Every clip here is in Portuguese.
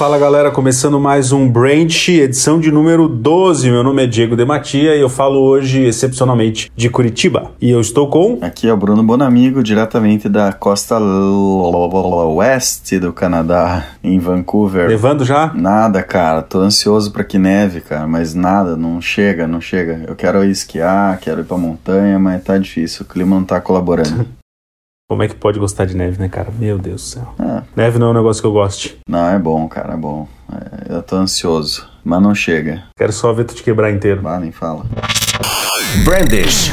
Fala galera, começando mais um Branch, edição de número 12. Meu nome é Diego Dematia e eu falo hoje excepcionalmente de Curitiba. E eu estou com. Aqui é o Bruno Bonamigo, diretamente da costa oeste do Canadá, em Vancouver. Levando já? Nada, cara. Tô ansioso para que neve, cara, mas nada, não chega, não chega. Eu quero ir esquiar, quero ir pra montanha, mas tá difícil, o clima não tá colaborando. Como é que pode gostar de neve, né, cara? Meu Deus do céu. É. Neve não é um negócio que eu goste. Não, é bom, cara, é bom. É, eu tô ansioso, mas não chega. Quero só ver tu te quebrar inteiro. Ah, nem fala. Brandish.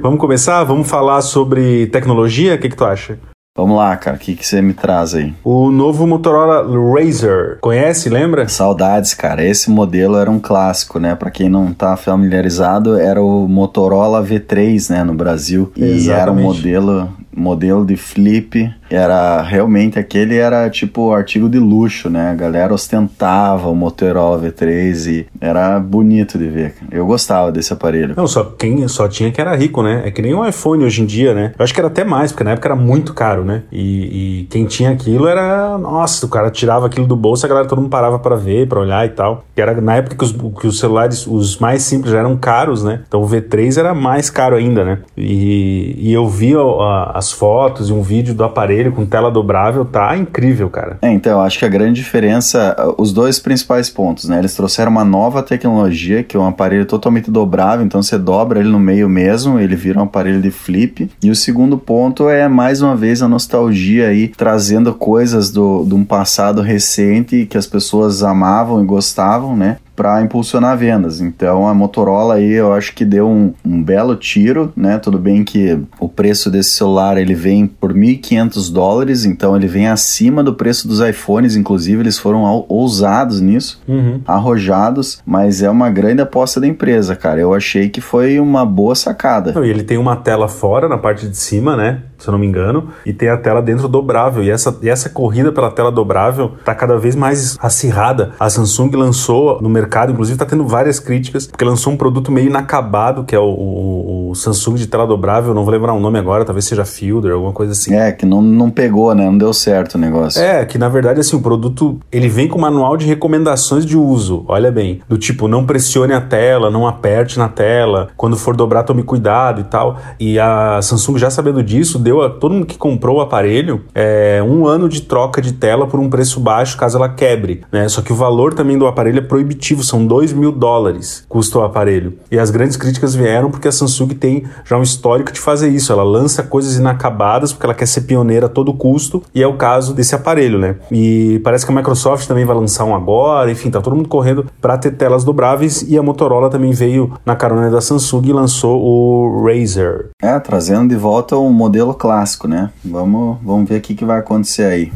Vamos começar? Vamos falar sobre tecnologia? O que, que tu acha? Vamos lá, cara, o que, que você me traz aí? O novo Motorola Razr. Conhece, lembra? Saudades, cara. Esse modelo era um clássico, né? Para quem não tá familiarizado, era o Motorola V3, né, no Brasil. Exatamente. E era um modelo modelo de flip era realmente aquele era tipo artigo de luxo, né? A galera ostentava o Motorola V3 e era bonito de ver. Eu gostava desse aparelho. Não, só quem só tinha que era rico, né? É que nem um iPhone hoje em dia, né? Eu acho que era até mais, porque na época era muito caro, né? E, e quem tinha aquilo era, nossa, o cara tirava aquilo do bolso, a galera todo mundo parava para ver, para olhar e tal. Que era na época que os, que os celulares, os mais simples eram caros, né? Então o V3 era mais caro ainda, né? E, e eu vi a, as fotos e um vídeo do aparelho com tela dobrável, tá incrível, cara. É, então, acho que a grande diferença, os dois principais pontos, né? Eles trouxeram uma nova tecnologia, que é um aparelho totalmente dobrável, então você dobra ele no meio mesmo, ele vira um aparelho de flip. E o segundo ponto é, mais uma vez, a nostalgia aí, trazendo coisas do, de um passado recente que as pessoas amavam e gostavam, né? Para impulsionar vendas. Então a Motorola aí eu acho que deu um, um, belo tiro, né? Tudo bem que o preço desse celular ele vem por 1.500 dólares, então ele vem acima do preço dos iPhones, inclusive eles foram ousados nisso, uhum. arrojados, mas é uma grande aposta da empresa, cara. Eu achei que foi uma boa sacada. E ele tem uma tela fora na parte de cima, né? Se eu não me engano, e tem a tela dentro dobrável. E essa, e essa corrida pela tela dobrável tá cada vez mais acirrada. A Samsung lançou no mercado mercado, inclusive está tendo várias críticas, porque lançou um produto meio inacabado, que é o, o, o, Samsung de tela dobrável, não vou lembrar o nome agora, talvez seja Fielder, alguma coisa assim. É, que não, não pegou, né? Não deu certo o negócio. É, que na verdade, assim, o produto, ele vem com manual de recomendações de uso, olha bem, do tipo, não pressione a tela, não aperte na tela, quando for dobrar, tome cuidado e tal. E a Samsung, já sabendo disso, deu a todo mundo que comprou o aparelho é, um ano de troca de tela por um preço baixo, caso ela quebre, né? Só que o valor também do aparelho é proibitivo são 2 mil dólares custa o aparelho. E as grandes críticas vieram porque a Samsung tem já um histórico de fazer isso. Ela lança coisas inacabadas porque ela quer ser pioneira a todo custo, e é o caso desse aparelho, né? E parece que a Microsoft também vai lançar um agora, enfim, tá todo mundo correndo para ter telas dobráveis e a Motorola também veio na carona da Samsung e lançou o Razer. É, trazendo de volta um modelo clássico, né? Vamos, vamos ver o que, que vai acontecer aí.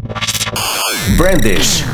Brandish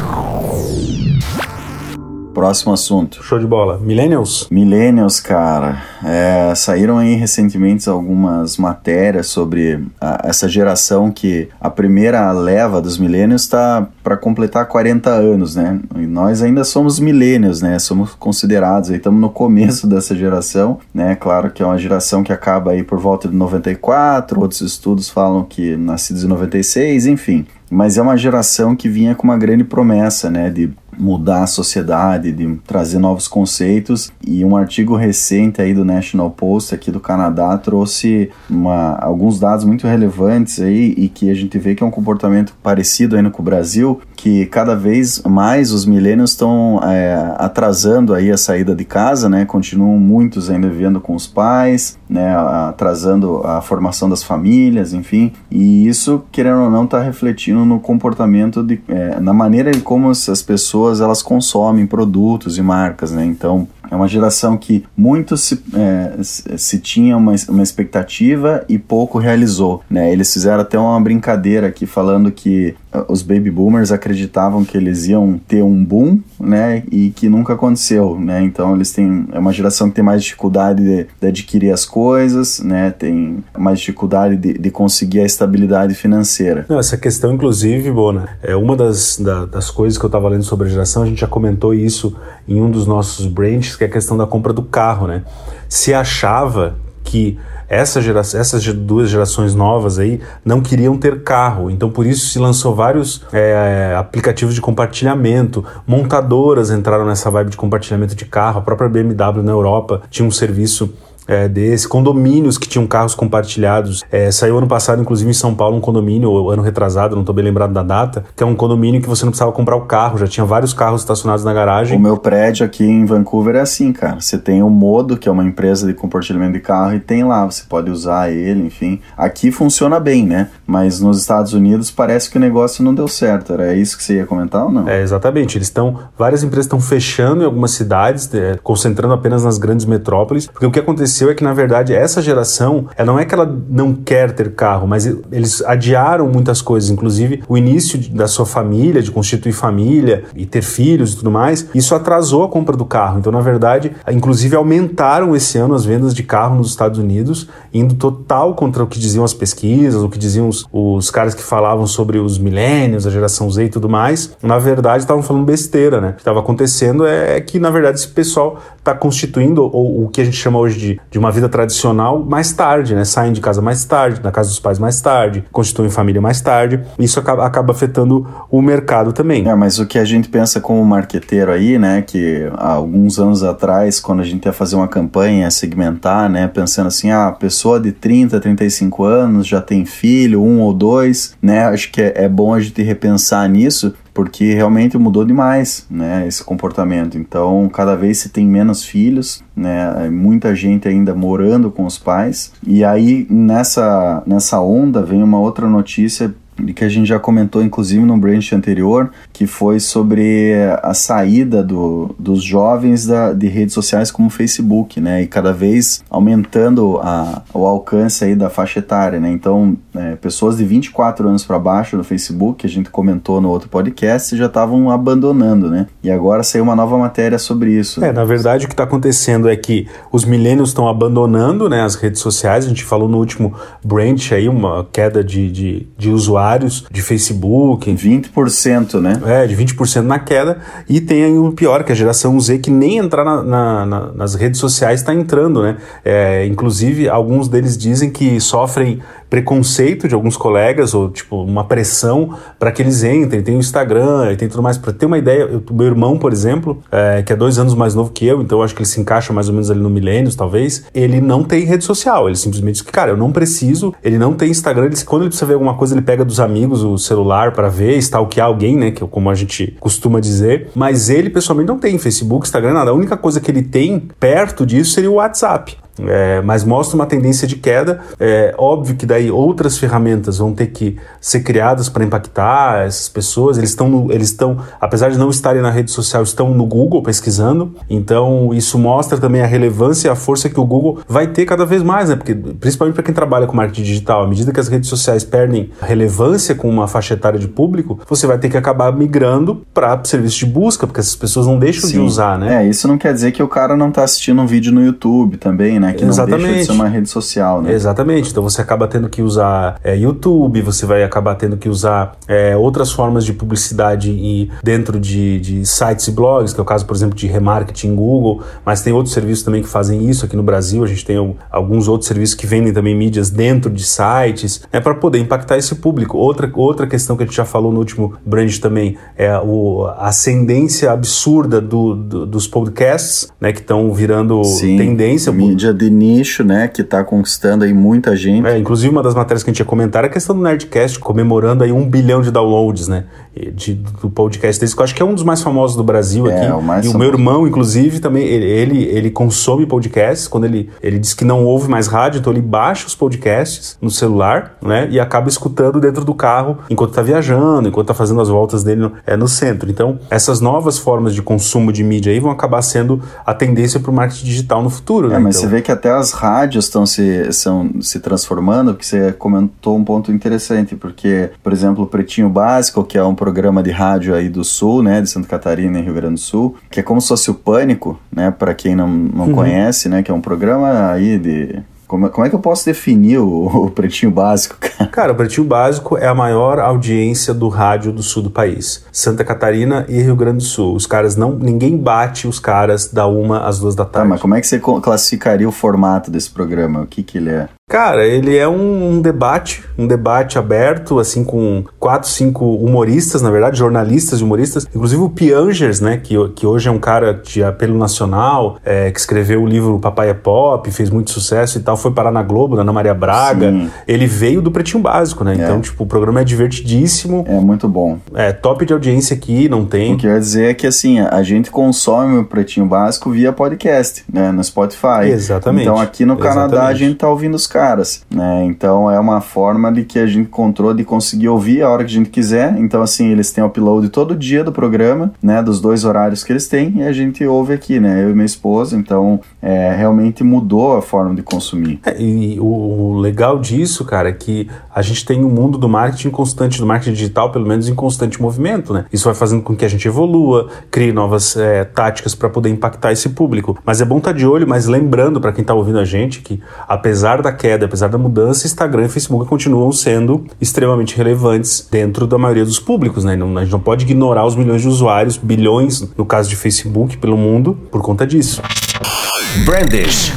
Próximo assunto. Show de bola. Millennials? Millennials, cara. É, saíram aí recentemente algumas matérias sobre a, essa geração que a primeira leva dos millennials está para completar 40 anos, né? E nós ainda somos millennials, né? Somos considerados aí, estamos no começo dessa geração, né? Claro que é uma geração que acaba aí por volta de 94, outros estudos falam que nascidos em 96, enfim mas é uma geração que vinha com uma grande promessa, né, de mudar a sociedade, de trazer novos conceitos. E um artigo recente aí do National Post aqui do Canadá trouxe uma, alguns dados muito relevantes aí e que a gente vê que é um comportamento parecido ainda com o Brasil, que cada vez mais os milênios estão é, atrasando aí a saída de casa, né? Continuam muitos ainda vivendo com os pais, né? Atrasando a formação das famílias, enfim. E isso, querendo ou não, está refletindo no comportamento de, é, na maneira como as pessoas pessoas elas consomem produtos e marcas, né? Então é uma geração que muito se, é, se tinha uma, uma expectativa e pouco realizou, né? Eles fizeram até uma brincadeira aqui falando que os baby boomers acreditavam que eles iam ter um boom, né, e que nunca aconteceu, né? Então eles têm é uma geração que tem mais dificuldade de, de adquirir as coisas, né? Tem mais dificuldade de, de conseguir a estabilidade financeira. Não, essa questão, inclusive, Bona, é uma das, da, das coisas que eu estava lendo sobre a geração. A gente já comentou isso em um dos nossos branches, que é a questão da compra do carro, né? Se achava que essa gera, essas duas gerações novas aí não queriam ter carro, então por isso se lançou vários é, aplicativos de compartilhamento, montadoras entraram nessa vibe de compartilhamento de carro, a própria BMW na Europa tinha um serviço é, desse, condomínios que tinham carros compartilhados. É, saiu ano passado, inclusive, em São Paulo, um condomínio, ano retrasado, não estou bem lembrado da data, que é um condomínio que você não precisava comprar o carro, já tinha vários carros estacionados na garagem. O meu prédio aqui em Vancouver é assim, cara. Você tem o Modo, que é uma empresa de compartilhamento de carro, e tem lá, você pode usar ele, enfim. Aqui funciona bem, né? Mas nos Estados Unidos parece que o negócio não deu certo. Era isso que você ia comentar ou não? É, exatamente. Eles estão. Várias empresas estão fechando em algumas cidades, é, concentrando apenas nas grandes metrópoles, porque o que aconteceu aconteceu é que, na verdade, essa geração, ela não é que ela não quer ter carro, mas eles adiaram muitas coisas, inclusive o início da sua família, de constituir família e ter filhos e tudo mais. Isso atrasou a compra do carro. Então, na verdade, inclusive aumentaram esse ano as vendas de carro nos Estados Unidos, indo total contra o que diziam as pesquisas, o que diziam os, os caras que falavam sobre os milênios, a geração Z e tudo mais. Na verdade, estavam falando besteira, né? O que estava acontecendo é que, na verdade, esse pessoal está constituindo ou, o que a gente chama hoje de, de uma vida tradicional mais tarde, né? Saem de casa mais tarde, da casa dos pais mais tarde, constituem família mais tarde. Isso acaba, acaba afetando o mercado também. É, mas o que a gente pensa como marqueteiro aí, né? Que há alguns anos atrás, quando a gente ia fazer uma campanha, segmentar, né? Pensando assim, ah, pessoa de 30, 35 anos já tem filho, um ou dois, né? Acho que é, é bom a gente repensar nisso, porque realmente mudou demais, né, esse comportamento. Então, cada vez se tem menos filhos, né, muita gente ainda morando com os pais. E aí nessa nessa onda vem uma outra notícia que a gente já comentou inclusive no branch anterior, que foi sobre a saída do, dos jovens da, de redes sociais como o Facebook, né? E cada vez aumentando a, o alcance aí da faixa etária, né? Então, é, pessoas de 24 anos para baixo no Facebook, que a gente comentou no outro podcast, já estavam abandonando, né? E agora saiu uma nova matéria sobre isso. É, na verdade o que está acontecendo é que os milênios estão abandonando né, as redes sociais, a gente falou no último branch aí, uma queda de, de, de usuários usuários de Facebook. 20%, né? É, de 20% na queda. E tem aí o pior, que é a geração Z, que nem entrar na, na, na, nas redes sociais está entrando, né? É, inclusive, alguns deles dizem que sofrem preconceito de alguns colegas ou tipo uma pressão para que eles entrem. Tem o Instagram, tem tudo mais. Para ter uma ideia, eu, meu irmão, por exemplo, é, que é dois anos mais novo que eu, então eu acho que ele se encaixa mais ou menos ali no milênios, talvez. Ele não tem rede social. Ele simplesmente diz que, cara, eu não preciso. Ele não tem Instagram. Ele, quando ele precisa ver alguma coisa, ele pega dos amigos o celular para ver, stalkear alguém, né? Que como a gente costuma dizer. Mas ele pessoalmente não tem Facebook, Instagram, nada. A única coisa que ele tem perto disso seria o WhatsApp. É, mas mostra uma tendência de queda. É óbvio que daí outras ferramentas vão ter que ser criadas para impactar essas pessoas. Eles estão, eles estão, apesar de não estarem na rede social, estão no Google pesquisando. Então isso mostra também a relevância e a força que o Google vai ter cada vez mais, né? Porque principalmente para quem trabalha com marketing digital, à medida que as redes sociais perdem relevância com uma faixa etária de público, você vai ter que acabar migrando para serviço de busca, porque essas pessoas não deixam Sim. de usar, né? É, isso não quer dizer que o cara não está assistindo um vídeo no YouTube também, né? Que Exatamente. não deixa de ser uma rede social, né? Exatamente. Então você acaba tendo que usar é, YouTube, você vai acabar tendo que usar é, outras formas de publicidade e dentro de, de sites e blogs, que é o caso, por exemplo, de remarketing Google, mas tem outros serviços também que fazem isso aqui no Brasil. A gente tem alguns outros serviços que vendem também mídias dentro de sites, é para poder impactar esse público. Outra, outra questão que a gente já falou no último brand também é o, a ascendência absurda do, do, dos podcasts, né, que estão virando Sim, tendência. Mídia de nicho, né, que está conquistando aí muita gente. É, inclusive uma das matérias que a gente ia comentar é a questão do Nerdcast comemorando aí um bilhão de downloads, né? de, do podcast desse, que eu acho que é um dos mais famosos do Brasil É, aqui. o mais e o famoso. meu irmão, inclusive, também, ele, ele, consome podcasts. Quando ele, ele diz que não ouve mais rádio, então ele baixa os podcasts no celular, né? E acaba escutando dentro do carro enquanto tá viajando, enquanto tá fazendo as voltas dele no, é, no centro. Então, essas novas formas de consumo de mídia aí vão acabar sendo a tendência para o marketing digital no futuro, É, né? mas Então- você vê que até as rádios estão se, são, se transformando, porque você comentou um ponto interessante, porque, por exemplo, o Pretinho Básico, que é um programa de rádio aí do Sul, né, de Santa Catarina e Rio Grande do Sul, que é como se fosse o Pânico, né, para quem não, não Uhum. conhece, né, que é um programa aí de... Como, como é que eu posso definir o, o Pretinho Básico, cara? Cara, o Pretinho Básico é a maior audiência do rádio do sul do país. Santa Catarina e Rio Grande do Sul. Os caras não. Ninguém bate os caras da uma às duas da Tá, tarde. mas como é que você classificaria o formato desse programa? O que que ele é? Cara, ele é um, um debate, um debate aberto, assim, com quatro, cinco humoristas, na verdade, jornalistas e humoristas. Inclusive o Piangers, né, que, que hoje é um cara de apelo nacional, é, que escreveu o livro Papai é Pop, fez muito sucesso e tal, foi parar na Globo, na Ana Maria Braga. Sim. Ele veio do Pretinho Básico, né? Então, tipo, o programa é divertidíssimo. É muito bom. É top de audiência aqui, não tem. O que eu ia dizer é que assim, a gente consome o Pretinho Básico via podcast, né, no Spotify. Exatamente. Então aqui no Canadá a Exatamente. gente tá ouvindo os caras, né? Então é uma forma de que a gente encontrou de conseguir ouvir a hora que a gente quiser. Então assim, eles têm upload todo dia do programa, né, dos dois horários que eles têm e a gente ouve aqui, né, eu e minha esposa. Então é, realmente mudou a forma de consumir. É, E o, legal disso, cara, é que a gente tem um mundo do marketing constante, do marketing digital, pelo menos em constante movimento, né? Isso vai fazendo com que a gente evolua, crie novas é, táticas para poder impactar esse público. Mas é bom estar de olho, mas lembrando para quem tá ouvindo a gente que, apesar da queda, apesar da mudança, Instagram e Facebook continuam sendo extremamente relevantes dentro da maioria dos públicos, né? Não- a gente não pode ignorar os milhões de usuários, bilhões, no caso de Facebook, pelo mundo, por conta disso. Brandish.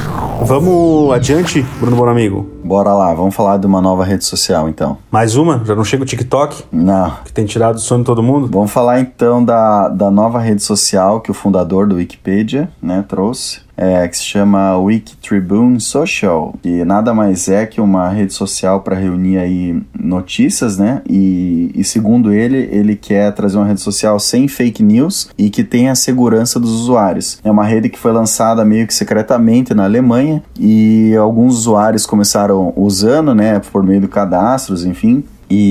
Vamos adiante, Bruno Bom Amigo. Bora lá, vamos falar de uma nova rede social então. Mais uma? Já não chega o TikTok, Não, que tem tirado o sono de todo mundo? Vamos falar então da, da nova rede social que o fundador do Wikipedia né, trouxe, é, que se chama Wiki Tribune Social, que nada mais é que uma rede social para reunir aí notícias, né? E, e segundo ele, ele quer trazer uma rede social sem fake news e que tenha a segurança dos usuários. É uma rede que foi lançada meio que secretamente na Alemanha e alguns usuários começaram usando, né, por meio de cadastros, enfim,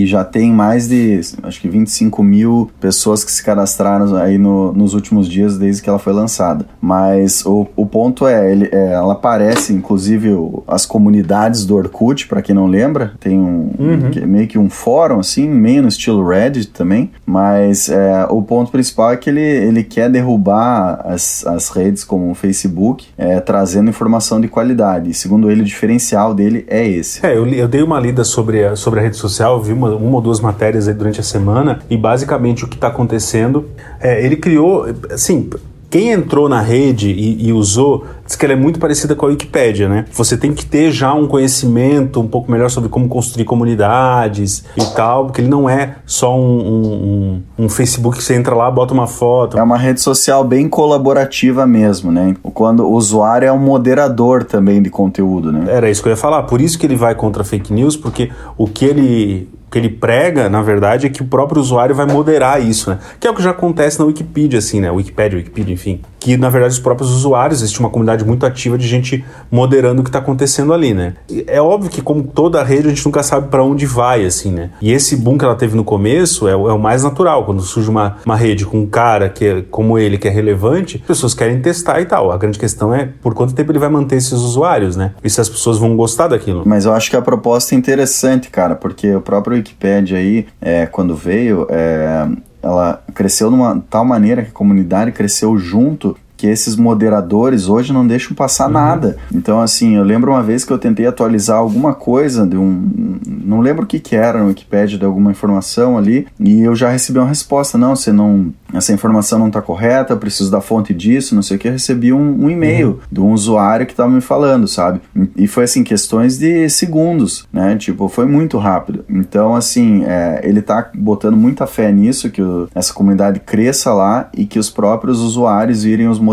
e já tem mais de, acho que 25 mil pessoas que se cadastraram aí no- nos últimos dias desde que ela foi lançada. Mas o, o ponto é, ele, é, ela aparece, inclusive, o- as comunidades do Orkut, para quem não lembra, tem um que é meio que um fórum, assim, meio no estilo Reddit também. Mas é, o ponto principal é que ele, ele quer derrubar as, as redes como o Facebook, é, trazendo informação de qualidade. E segundo ele, o diferencial dele é esse. É, eu, li- eu dei uma lida sobre a, sobre a rede social, vi uma, uma ou duas matérias aí durante a semana, e basicamente o que está acontecendo é, ele criou, assim, quem entrou na rede e, e usou, diz que ela é muito parecida com a Wikipédia, né? Você tem que ter já um conhecimento um pouco melhor sobre como construir comunidades e tal, porque ele não é só um, um, um- Facebook que você entra lá, bota uma foto. É uma rede social bem colaborativa mesmo, né? Quando o usuário é um moderador também de conteúdo, né? Era isso que eu ia falar. Por isso que ele vai contra fake news, porque o que ele, que ele prega, na verdade, é que o próprio usuário vai moderar isso, né? Que é o que já acontece na Wikipedia, assim, né? Wikipedia, Wikipedia, enfim. Que, na verdade, os próprios usuários, existe uma comunidade muito ativa de gente moderando o que está acontecendo ali, né? E É óbvio que, como toda rede, a gente nunca sabe para onde vai, assim, né? E esse boom que ela teve no começo é, o- é o mais natural. Quando surge uma, uma rede com um cara que é, como ele, que é relevante, as pessoas querem testar e tal. A grande questão é por quanto tempo ele vai manter esses usuários, né? E se as pessoas vão gostar daquilo. Mas eu acho que a proposta é interessante, cara, porque o próprio Wikipedia aí, é, quando veio, é, ela cresceu de uma tal maneira que a comunidade cresceu junto que esses moderadores hoje não deixam passar nada. Então, assim, eu lembro uma vez que eu tentei atualizar alguma coisa de um. Não lembro o que, que era no Wikipedia de alguma informação ali, e eu já recebi uma resposta: não, você não, essa informação não está correta, eu preciso da fonte disso, não sei o que, eu recebi um, um e-mail uhum. de um usuário que estava me falando, sabe? E foi assim, questões de segundos, né? Tipo, foi muito rápido. Então, assim, é, ele tá botando muita fé nisso, que o, essa comunidade cresça lá e que os próprios usuários virem os moderadores,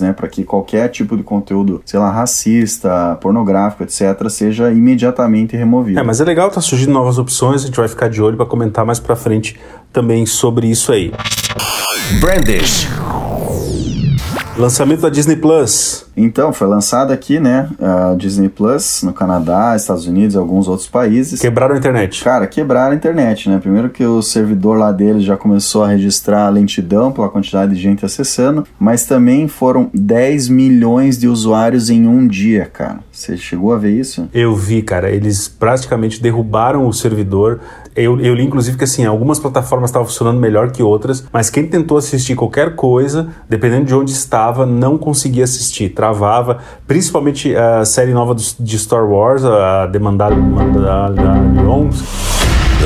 né? Para que qualquer tipo de conteúdo, sei lá, racista, pornográfico, etc., seja imediatamente removido. É, mas é legal, tá surgindo novas opções, a gente vai ficar de olho para comentar mais para frente também sobre isso aí. Brandish. Lançamento da Disney Plus. Então, foi lançado aqui, né? A Disney Plus no Canadá, Estados Unidos e alguns outros países. Quebraram a internet. Cara, quebraram a internet, né? Primeiro que o servidor lá deles já começou a registrar lentidão pela quantidade de gente acessando, mas também foram 10 milhões de usuários em um dia, cara. Você chegou a ver isso? Eu vi, cara. Eles praticamente derrubaram o servidor. Eu, eu li, inclusive, que assim, algumas plataformas estavam funcionando melhor que outras, mas quem tentou assistir qualquer coisa, dependendo de onde estava, não conseguia assistir travava, principalmente a série nova de Star Wars, a Demandada Mandalorians. The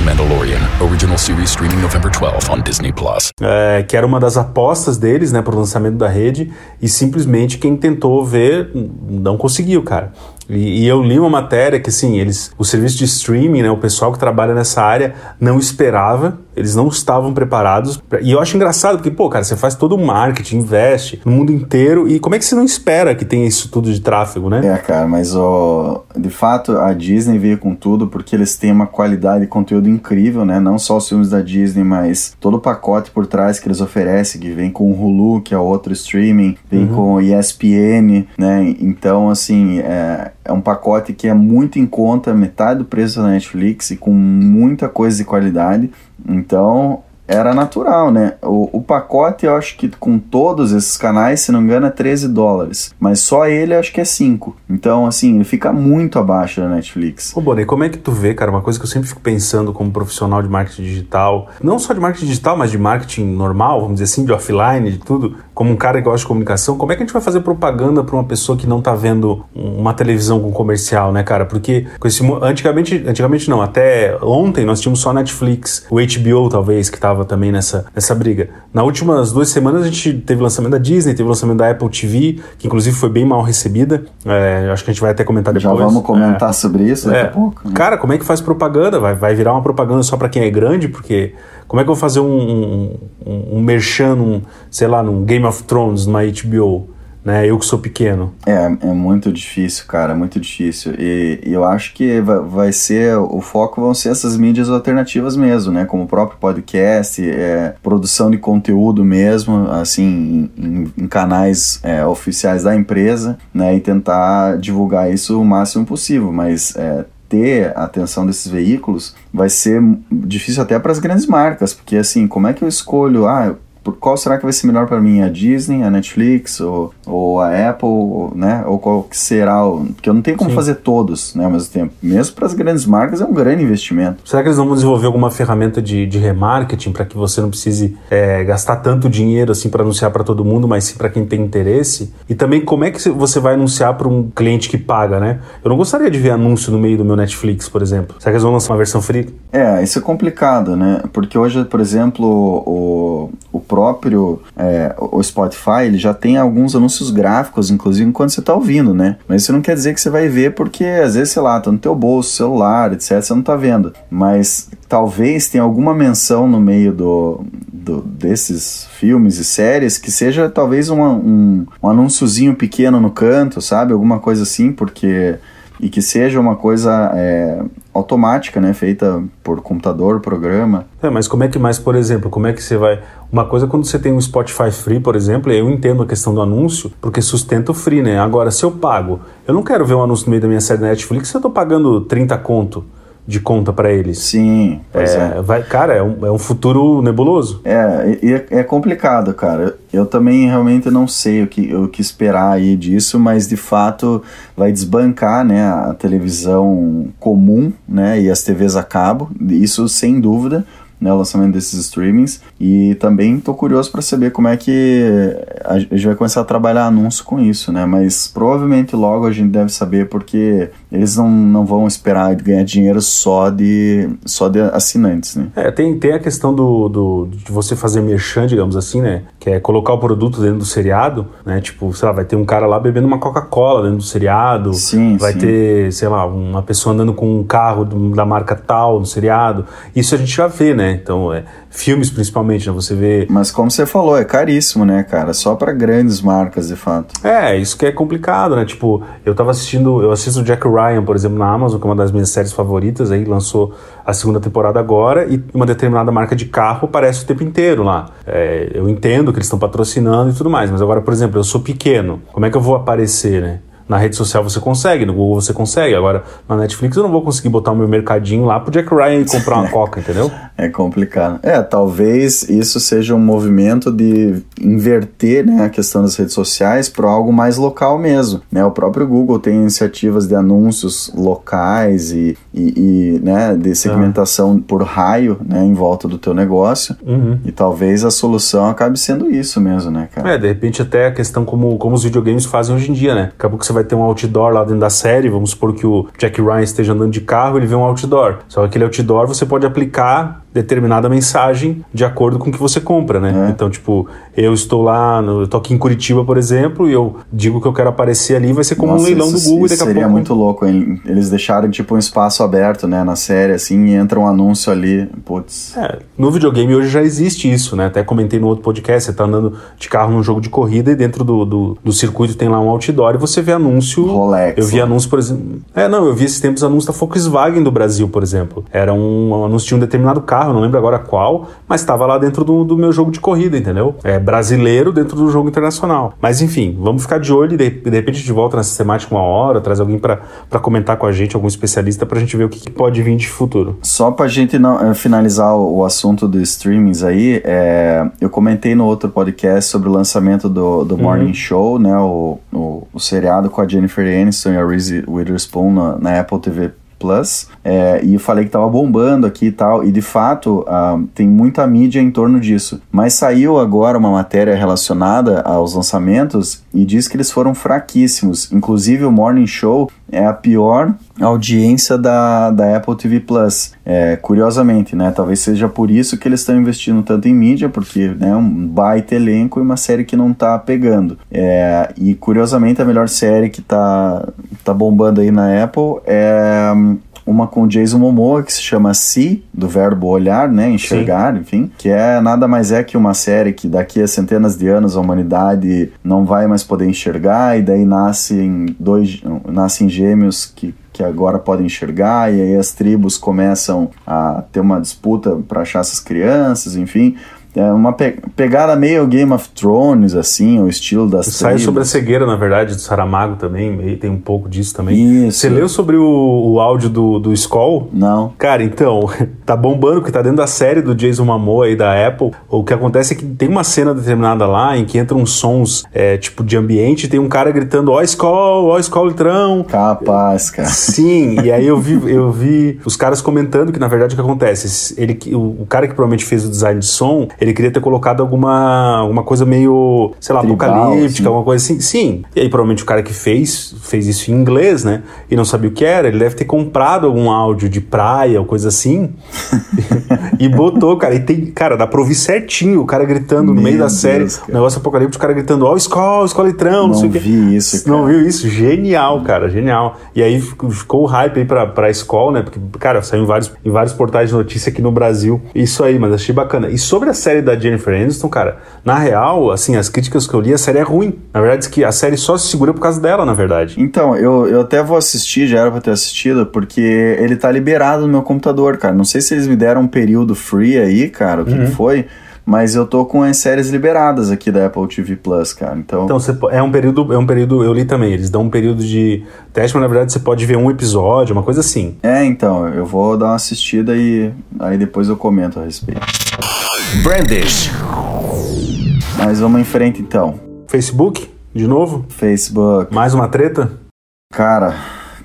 Mandalorian, original series streaming November 12 on Disney Plus. É, que era uma das apostas deles, né, para o lançamento da rede, e simplesmente quem tentou ver não conseguiu, cara. E, e, eu li uma matéria que, assim, eles, o serviço de streaming, né, o pessoal que trabalha nessa área não esperava, eles não estavam preparados. Pra, e eu acho engraçado, porque, pô, cara, você faz todo o marketing, investe no mundo inteiro, e como é que você não espera que tenha isso tudo de tráfego, né? É, cara, mas, ó, de fato, a Disney veio com tudo porque eles têm uma qualidade de conteúdo incrível, né? Não só os filmes da Disney, mas todo o pacote por trás que eles oferecem, que vem com o Hulu, que é outro streaming, vem uhum. com o ESPN, né? Então, assim, é é um pacote que é muito em conta, metade do preço da Netflix e com muita coisa de qualidade. Então, era natural, né? O, o, pacote, eu acho que com todos esses canais, se não me engano, é 13 dólares. Mas só ele, acho que é 5. Então, assim, ele fica muito abaixo da Netflix. Ô, Bonnie, como é que tu vê, cara? Uma coisa que eu sempre fico pensando como profissional de marketing digital, não só de marketing digital, mas de marketing normal, vamos dizer assim, de offline, de tudo, como um cara que gosta de comunicação, como é que a gente vai fazer propaganda para uma pessoa que não tá vendo uma televisão com comercial, né, cara? Porque esse, antigamente, antigamente não, até ontem nós tínhamos só Netflix, o HBO talvez, que tava estava também nessa, nessa briga. Nas últimas duas semanas a gente teve o lançamento da Disney, teve o lançamento da Apple TV, que inclusive foi bem mal recebida. É, acho que a gente vai até comentar depois. Já vamos comentar é. sobre isso daqui é. a pouco. Né? Cara, como é que faz propaganda? Vai, vai virar uma propaganda só para quem é grande? Porque como é que eu vou fazer um, um, um, merchan, sei lá, num Game of Thrones, numa HBO? né? Eu que sou pequeno. É, é muito difícil, cara, muito difícil. E, e eu acho que vai, vai, ser, o foco vão ser essas mídias alternativas mesmo, né? Como o próprio podcast, é, produção de conteúdo mesmo, assim, em, em canais é, oficiais da empresa, né? E tentar divulgar isso o máximo possível, mas é, ter a atenção desses veículos vai ser difícil até para as grandes marcas, porque assim, como é que eu escolho, ah, qual será que vai ser melhor para mim? A Disney, a Netflix ou, ou a Apple, ou, né? Ou qual que será? Porque eu não tenho como Sim. fazer todos né, ao mesmo tempo. Mesmo para as grandes marcas é um grande investimento. Será que eles vão desenvolver alguma ferramenta de, de remarketing para que você não precise é, gastar tanto dinheiro assim para anunciar para todo mundo, mas sim para quem tem interesse? E também como é que você vai anunciar para um cliente que paga, né? Eu não gostaria de ver anúncio no meio do meu Netflix, por exemplo. Será que eles vão lançar uma versão free? É, isso é complicado, né? Porque hoje, por exemplo, o, o próprio é, o Spotify ele já tem alguns anúncios gráficos, inclusive enquanto você está ouvindo, né? Mas isso não quer dizer que você vai ver porque às vezes, sei lá, tá no teu bolso, celular, etc, você não tá vendo. Mas talvez tenha alguma menção no meio do, do desses filmes e séries que seja talvez um, um anúnciozinho pequeno no canto, sabe? Alguma coisa assim, porque e que seja uma coisa é, automática, né, feita por computador, programa. É, mas como é que mais, por exemplo, como é que você vai uma coisa quando você tem um Spotify free, por exemplo, eu entendo a questão do anúncio, porque sustenta o free, né? Agora, se eu pago, eu não quero ver um anúncio no meio da minha série Netflix eu tô pagando 30 conto de conta para eles. Sim, pois é. é. Vai, cara, é um, é um futuro nebuloso. É, e é, é, complicado, cara. Eu também realmente não sei o que, o que esperar aí disso, mas de fato vai desbancar né, a televisão comum né, e as TVs a cabo, isso sem dúvida né, o lançamento desses streamings. E também estou curioso para saber como é que a gente vai começar a trabalhar anúncio com isso, né? Mas provavelmente logo a gente deve saber porque eles não, não vão esperar ganhar dinheiro só de, só de assinantes, né? É, tem, tem a questão do, do, de você fazer merchan, digamos assim, né? Que é colocar o produto dentro do seriado, né? Tipo, sei lá, vai ter um cara lá bebendo uma Coca-Cola dentro do seriado. Sim, Vai sim. ter, sei lá, uma pessoa andando com um carro da marca tal no seriado. Isso a gente já vê, né? Então, é, filmes principalmente, né? Você vê Mas como você falou, é caríssimo, né, cara? Só para grandes marcas, de fato. É, isso que é complicado, né? Tipo, eu tava assistindo, eu assisto Jack Ryan, por exemplo, na Amazon, que é uma das minhas séries favoritas, aí lançou a segunda temporada agora, e uma determinada marca de carro aparece o tempo inteiro lá. É, eu entendo que eles estão patrocinando e tudo mais, mas agora, por exemplo, eu sou pequeno, como é que eu vou aparecer, né? Na rede social você consegue, no Google você consegue. Agora, na Netflix eu não vou conseguir botar o meu mercadinho lá pro Jack Ryan e comprar uma coca, entendeu? É complicado. É, talvez isso seja um movimento de inverter né, a questão das redes sociais para algo mais local mesmo. Né? O próprio Google tem iniciativas de anúncios locais e, e, e, né, de segmentação por raio né, em volta do teu negócio. Uhum. E talvez a solução acabe sendo isso mesmo, né, cara? É, de repente até a questão como, como os videogames fazem hoje em dia, né? Daqui a pouco você vai ter um outdoor lá dentro da série, vamos supor que o Jack Ryan esteja andando de carro, ele vê um outdoor. Só que aquele outdoor você pode aplicar determinada mensagem de acordo com o que você compra, né? É. Então, tipo, eu estou lá, no, eu tô aqui em Curitiba, por exemplo, e eu digo que eu quero aparecer ali, vai ser como Nossa, um leilão isso, do Google isso daqui seria pouco... muito louco, hein? Eles deixaram tipo um espaço aberto, né, na série, assim, e entra um anúncio ali, putz. É, no videogame hoje já existe isso, né? Até comentei no outro podcast, você tá andando de carro num jogo de corrida e dentro do, do, do circuito tem lá um outdoor e você vê anúncio... Rolex. Eu vi anúncio, por exemplo... É, não, eu vi esses tempos anúncio da Volkswagen do Brasil, por exemplo. Era um, um anúncio de um determinado carro, não lembro agora qual, mas estava lá dentro do, do meu jogo de corrida, entendeu? É brasileiro dentro do jogo internacional. Mas enfim, vamos ficar de olho e de, de repente a gente volta nessa temática uma hora, traz alguém para comentar com a gente, algum especialista, pra gente ver o que, que pode vir de futuro. Só pra gente não, eh, finalizar o, o assunto dos streamings aí, é, eu comentei no outro podcast sobre o lançamento do, do Morning Show, né? O, o, o seriado com a Jennifer Aniston e a Reese Witherspoon na, na Apple TV Plus, é, e falei que tava bombando aqui e tal, e de fato ah, tem muita mídia em torno disso. Mas saiu agora uma matéria relacionada aos lançamentos e diz que eles foram fraquíssimos. Inclusive o Morning Show é a pior audiência da, da Apple TV Plus. É, curiosamente, né? Talvez seja por isso que eles estão investindo tanto em mídia, porque né, um baita elenco e uma série que não tá pegando. É, e curiosamente a melhor série que tá, tá bombando aí na Apple é hum, uma com Jason Momoa que se chama Si, do verbo olhar, né, enxergar, enfim, que é nada mais é que uma série que daqui a centenas de anos a humanidade não vai mais poder enxergar e daí nascem dois, nascem gêmeos que que agora podem enxergar e aí as tribos começam a ter uma disputa para achar essas crianças, enfim, é uma pe pegada meio Game of Thrones, assim, o estilo das Saiu tribos. sobre a cegueira, na verdade, do Saramago também, tem um pouco disso também. Isso. Você leu sobre o, o áudio do, do Skoll? Não. Cara, então, tá bombando, porque tá dentro da série do Jason Momoa aí da Apple. O que acontece é que tem uma cena determinada lá em que entram uns sons, é, tipo, de ambiente, e tem um cara gritando, ó Skoll, ó Skoll litrão. Capaz, cara. Sim, e aí eu vi, eu vi os caras comentando que na verdade o que acontece, ele, o, o cara que provavelmente fez o design de som, ele queria ter colocado alguma, alguma coisa meio, sei lá, Tribal, apocalíptica, assim. alguma coisa assim. Sim. E aí provavelmente o cara que fez, fez isso em inglês, né? E não sabia o que era, ele deve ter comprado algum áudio de praia ou coisa assim. e botou, cara. E tem, cara, dá pra ouvir certinho o cara gritando no Meu meio da Deus, série, cara. um negócio apocalíptico, o cara gritando, ó, escola, escola litrão, não, Não sei o que. vi isso, cara. Não viu isso? Genial, cara, genial. E aí ficou, o hype aí pra, pra escola, né? Porque, cara, saiu em vários, em vários portais de notícia aqui no Brasil. Isso aí, mas achei bacana. E sobre a série da Jennifer Aniston, cara, na real, assim, as críticas que eu li, a série é ruim. Na verdade, que a série só se segura por causa dela, na verdade. Então, eu, eu até vou assistir, já era pra ter assistido, porque ele tá liberado no meu computador, cara. Não sei se eles me deram um período free aí, cara, o que, que foi, mas eu tô com as séries liberadas aqui da Apple TV Plus, cara. Então, Então, você, é um período, é um período, eu li também, eles dão um período de teste, mas na verdade você pode ver um episódio, uma coisa assim. é, então, eu vou dar uma assistida e aí depois eu comento a respeito. Brandish. Mas vamos em frente então. Facebook, de novo, Facebook. mais uma treta? Cara,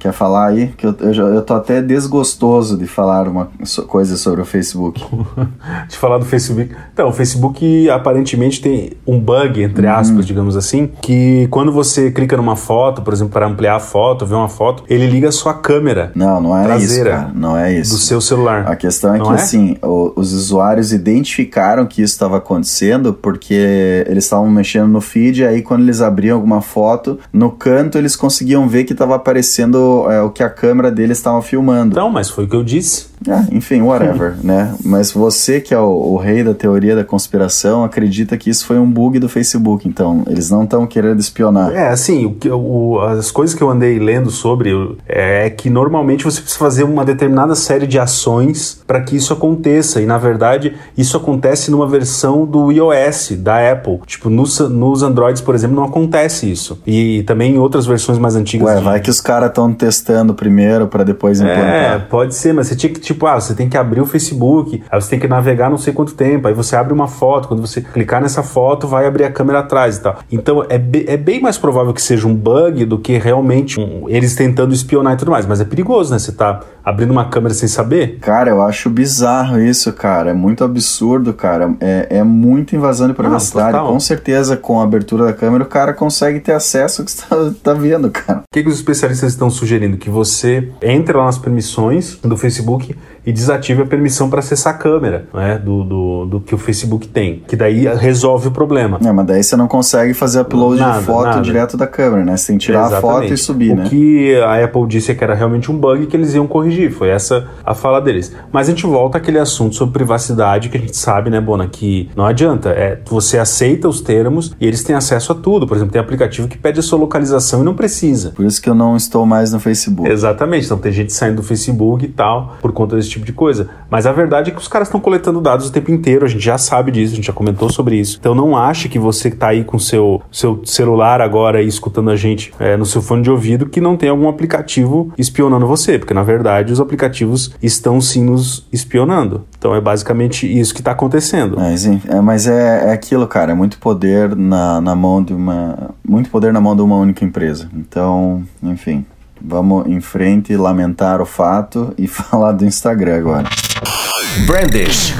Quer falar aí? Que eu, eu, eu tô até desgostoso de falar uma coisa sobre o Facebook. de falar do Facebook. Então, o Facebook aparentemente tem um bug, entre uhum. aspas, digamos assim, que quando você clica numa foto, por exemplo, para ampliar a foto, ver uma foto, ele liga a sua câmera. Não, não é traseira isso, cara. Não é isso. Do seu celular. A questão é não que, é? assim, o, os usuários identificaram que isso estava acontecendo porque eles estavam mexendo no feed, aí quando eles abriam alguma foto, no canto eles conseguiam ver que estava aparecendo é, o que a câmera deles estava filmando. Não, mas foi o que eu disse. É, enfim, whatever, né? Mas você que é o, o, rei da teoria da conspiração acredita que isso foi um bug do Facebook, então eles não estão querendo espionar. É, assim, o, o, as coisas que eu andei lendo sobre é, é que normalmente você precisa fazer uma determinada série de ações para que isso aconteça e na verdade isso acontece numa versão do iOS da Apple. Tipo, nos, nos Androids, por exemplo, não acontece isso. E também em outras versões mais antigas. Ué, de... vai que os caras estão testando primeiro para depois é, implantar. É, pode ser, mas você tinha que, tipo, ah, você tem que abrir o Facebook, aí você tem que navegar não sei quanto tempo, aí você abre uma foto, quando você clicar nessa foto, vai abrir a câmera atrás e tal. Então é, be é bem mais provável que seja um bug do que realmente um, eles tentando espionar e tudo mais. Mas é perigoso, né? Você tá abrindo uma câmera sem saber. Cara, eu acho bizarro isso, cara. É muito absurdo, cara. É, é muito invasão de privacidade. Com certeza, com a abertura da câmera, o cara consegue ter acesso ao que você tá, tá vendo, cara. O que, que os especialistas estão sugerindo? Que você entre lá nas permissões do Facebook e desative a permissão para acessar a câmera né, do, do, do, que o Facebook tem, que daí resolve o problema. É, mas daí você não consegue fazer upload nada, de foto nada. direto da câmera, né? Você tem que tirar Exatamente. a foto e subir, o né? O que a Apple disse é que era realmente um bug que eles iam corrigir, foi essa a fala deles. Mas a gente volta àquele assunto sobre privacidade que a gente sabe, né, Bona, que não adianta, é você aceita os termos e eles têm acesso a tudo. Por exemplo, tem aplicativo que pede a sua localização e não precisa. Por isso que eu não estou mais no Facebook. Exatamente, então tem gente saindo do Facebook e tal por conta desse tipo de coisa. Mas a verdade é que os caras estão coletando dados o tempo inteiro, a gente já sabe disso, a gente já comentou sobre isso. Então não ache que você está aí com seu seu celular agora escutando a gente é, no seu fone de ouvido que não tem algum aplicativo espionando você, porque na verdade os aplicativos estão sim nos espionando. Então é basicamente isso que está acontecendo. É, é, mas é, é aquilo, cara, é muito poder na, na mão de uma. Muito poder na mão de uma única empresa. Então, enfim. Vamos em frente, lamentar o fato e falar do Instagram agora. Brandish.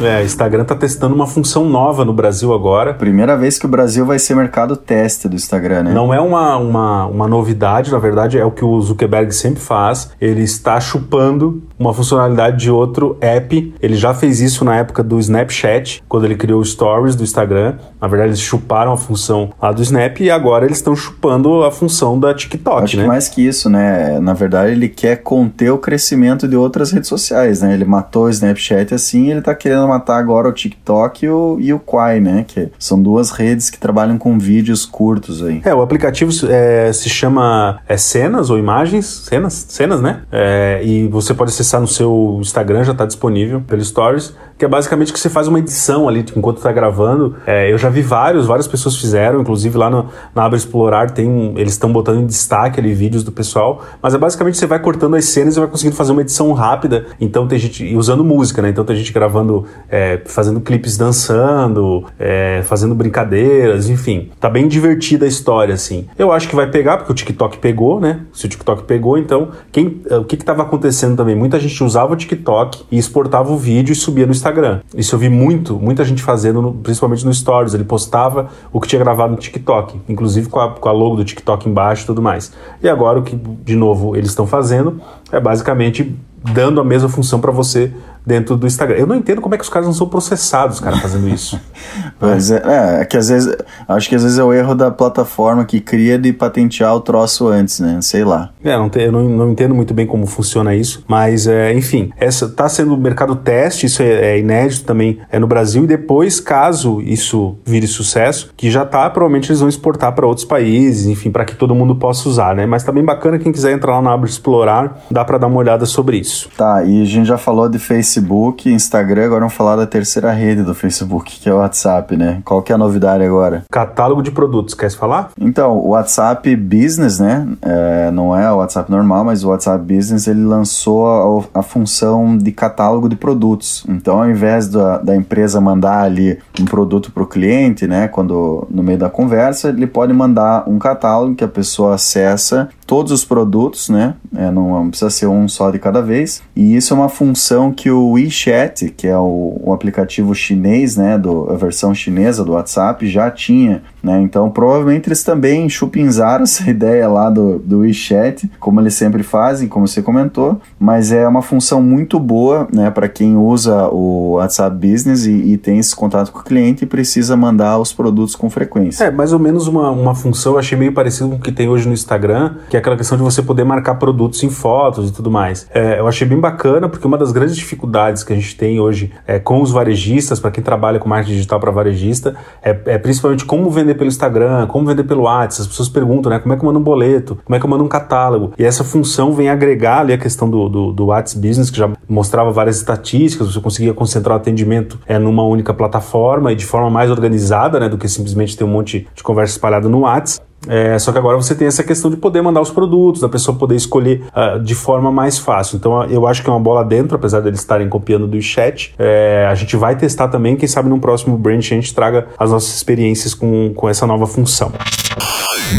É, o Instagram tá testando uma função nova no Brasil agora. Primeira vez que o Brasil vai ser mercado teste do Instagram, né? Não é uma, uma, uma novidade, na verdade, é o que o Zuckerberg sempre faz. Ele está chupando uma funcionalidade de outro app. Ele já fez isso na época do Snapchat, quando ele criou Stories do Instagram. Na verdade, eles chuparam a função lá do Snap e agora eles estão chupando a função da TikTok, Acho né? Que mais que isso, né? Na verdade, ele quer conter o crescimento de outras redes sociais, né? Ele matou o Snapchat assim, ele tá querendo matar agora o TikTok e o, e o Quai, né? Que são duas redes que trabalham com vídeos curtos aí. É, o aplicativo é, se chama é, Cenas ou Imagens, Cenas, Cenas, né? É, e você pode acessar no seu Instagram, já está disponível pelo Stories, que é basicamente que você faz uma edição ali enquanto está gravando. É, eu já vi vários, várias pessoas fizeram, inclusive lá no, na Aba Explorar tem, eles estão botando em destaque ali vídeos do pessoal, mas é basicamente você vai cortando as cenas e vai conseguindo fazer uma edição rápida. Então tem gente usando música, né? Então tem gente gravando é, fazendo clipes dançando, é, fazendo brincadeiras, enfim. Tá bem divertida a história, assim. Eu acho que vai pegar, porque o TikTok pegou, né? Se o TikTok pegou, então, quem, o que estava acontecendo também? Muita gente usava o TikTok e exportava o vídeo e subia no Instagram. Isso eu vi muito, muita gente fazendo, no, principalmente no Stories. Ele postava o que tinha gravado no TikTok, inclusive com a, com a logo do TikTok embaixo e tudo mais. E agora o que, de novo, eles estão fazendo é basicamente dando a mesma função para você dentro do Instagram. Eu não entendo como é que os caras não são processados, cara, fazendo isso. pois é, é, é, que às vezes, acho que às vezes é o erro da plataforma que cria de patentear o troço antes, né? Sei lá. É, não te, eu não, não, entendo muito bem como funciona isso, mas é, enfim, essa tá sendo o mercado teste, isso é, é, inédito também é no Brasil e depois, caso isso vire sucesso, que já tá, provavelmente eles vão exportar para outros países, enfim, para que todo mundo possa usar, né? Mas tá bem bacana quem quiser entrar lá na aba explorar, dá para dar uma olhada sobre isso. Tá, e a gente já falou de Facebook, Instagram, agora vamos falar da terceira rede do Facebook, que é o WhatsApp, né? Qual que é a novidade agora? Catálogo de produtos, quer falar? Então, o WhatsApp Business, né? É, não é o WhatsApp normal, mas o WhatsApp Business ele lançou a, a função de catálogo de produtos. Então, ao invés da, da empresa mandar ali um produto para o cliente, né? Quando no meio da conversa, ele pode mandar um catálogo que a pessoa acessa todos os produtos, né? É, não precisa ser um só de cada vez. E isso é uma função que o WeChat, que é o, o aplicativo chinês, né? Do, a versão chinesa do WhatsApp, já tinha. Né? Então, provavelmente eles também chupinzaram essa ideia lá do, do WeChat, como eles sempre fazem, como você comentou. Mas é uma função muito boa né, para quem usa o WhatsApp Business e, e, tem esse contato com o cliente e precisa mandar os produtos com frequência. É, mais ou menos uma, uma função, eu achei meio parecido com o que tem hoje no Instagram, que que é aquela questão de você poder marcar produtos em fotos e tudo mais. É, eu achei bem bacana, porque uma das grandes dificuldades que a gente tem hoje é, com os varejistas, para quem trabalha com marketing digital para varejista, é, é, principalmente como vender pelo Instagram, como vender pelo WhatsApp. As pessoas perguntam, né? Como é que eu mando um boleto? Como é que eu mando um catálogo? E essa função vem agregar ali a questão do, do, do WhatsApp Business, que já mostrava várias estatísticas, você conseguia concentrar o atendimento é, numa única plataforma e de forma mais organizada, né? Do que simplesmente ter um monte de conversa espalhada no WhatsApp. É, só que agora você tem essa questão de poder mandar os produtos, da pessoa poder escolher uh, de forma mais fácil. Então eu acho que é uma bola dentro, apesar deles estarem copiando do chat. É, a gente vai testar também, quem sabe no próximo Branch a gente traga as nossas experiências com, com essa nova função.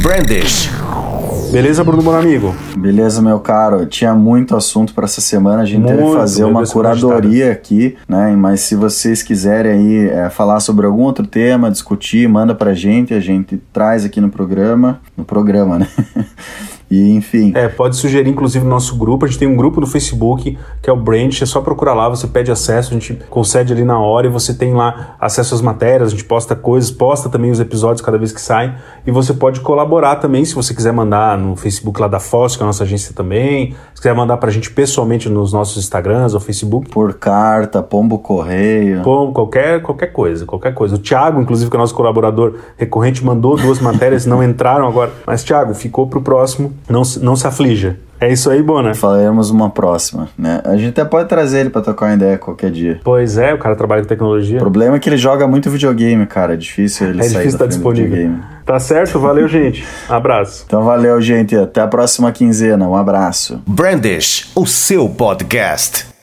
Brandish. Beleza, Bruno, meu amigo? Beleza, meu caro. Tinha muito assunto para essa semana. A gente muito, deve fazer uma curadoria aqui, né? Mas se vocês quiserem aí é, falar sobre algum outro tema, discutir, manda pra gente. A gente traz aqui no programa. No programa, né? E enfim. É, pode sugerir, inclusive, no nosso grupo. A gente tem um grupo no Facebook que é o Branch, é só procurar lá, você pede acesso, a gente concede ali na hora e você tem lá acesso às matérias, a gente posta coisas, posta também os episódios cada vez que saem. E você pode colaborar também, se você quiser mandar no Facebook lá da Foz, que é a nossa agência também. Se quiser mandar pra gente pessoalmente nos nossos Instagrams ou Facebook. Por carta, pombo correio. Pombo, qualquer, qualquer coisa, qualquer coisa. O Thiago, inclusive, que é nosso colaborador recorrente, mandou duas matérias, não entraram agora. Mas, Thiago, ficou pro próximo não, não se aflija. É isso aí, Bona. Falaremos uma próxima, né? A gente até pode trazer ele pra tocar uma ideia qualquer dia. Pois é, o cara trabalha com tecnologia. O problema é que ele joga muito videogame, cara. É difícil ele é sair difícil da tá disponível. videogame. Tá certo, valeu, gente. Abraço. Então valeu, gente. Até a próxima quinzena. Um abraço. Brandish, o seu podcast.